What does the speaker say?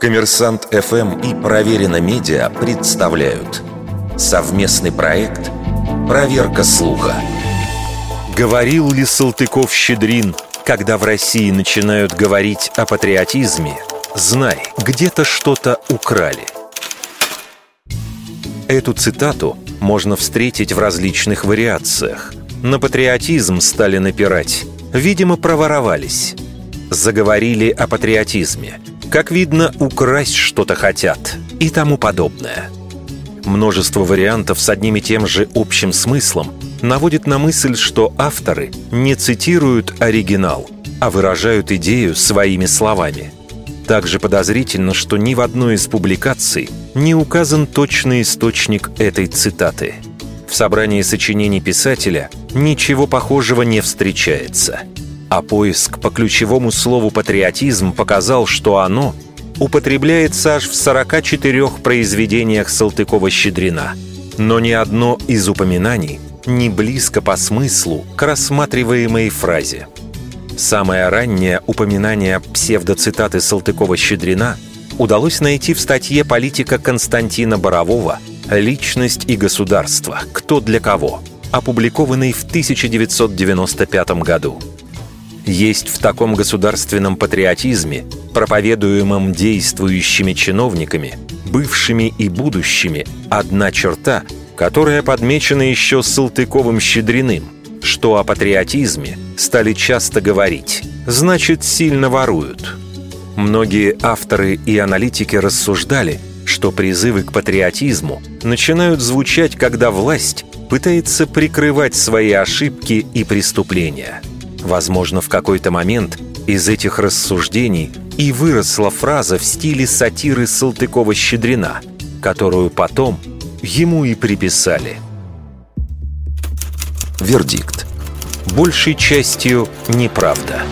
Коммерсант ФМ и Проверено Медиа представляют совместный проект «Проверка слуха». Говорил ли Салтыков-Щедрин, когда в России начинают говорить о патриотизме, знай, где-то что-то украли. Эту цитату можно встретить в различных вариациях. На патриотизм стали напирать. Видимо, проворовались. Заговорили о патриотизме. Как видно, украсть что-то хотят и тому подобное. Множество вариантов с одним и тем же общим смыслом наводит на мысль, что авторы не цитируют оригинал, а выражают идею своими словами. Также подозрительно, что ни в одной из публикаций не указан точный источник этой цитаты. В собрании сочинений писателя ничего похожего не встречается. А поиск по ключевому слову «патриотизм» показал, что оно употребляется аж в 44 произведениях Салтыкова-Щедрина. Но ни одно из упоминаний не близко по смыслу к рассматриваемой фразе. Самое раннее упоминание псевдоцитаты Салтыкова-Щедрина удалось найти в статье политика Константина Борового «Личность и государство. Кто для кого», опубликованной в 1995 году. Есть в таком государственном патриотизме, проповедуемом действующими чиновниками, бывшими и будущими, одна черта, которая подмечена еще Салтыковым-Щедриным, что о патриотизме стали часто говорить, значит, сильно воруют. Многие авторы и аналитики рассуждали, что призывы к патриотизму начинают звучать, когда власть пытается прикрывать свои ошибки и преступления – Возможно, в какой-то момент из этих рассуждений и выросла фраза в стиле сатиры Салтыкова-Щедрина, которую потом ему и приписали. Вердикт. Большей частью неправда.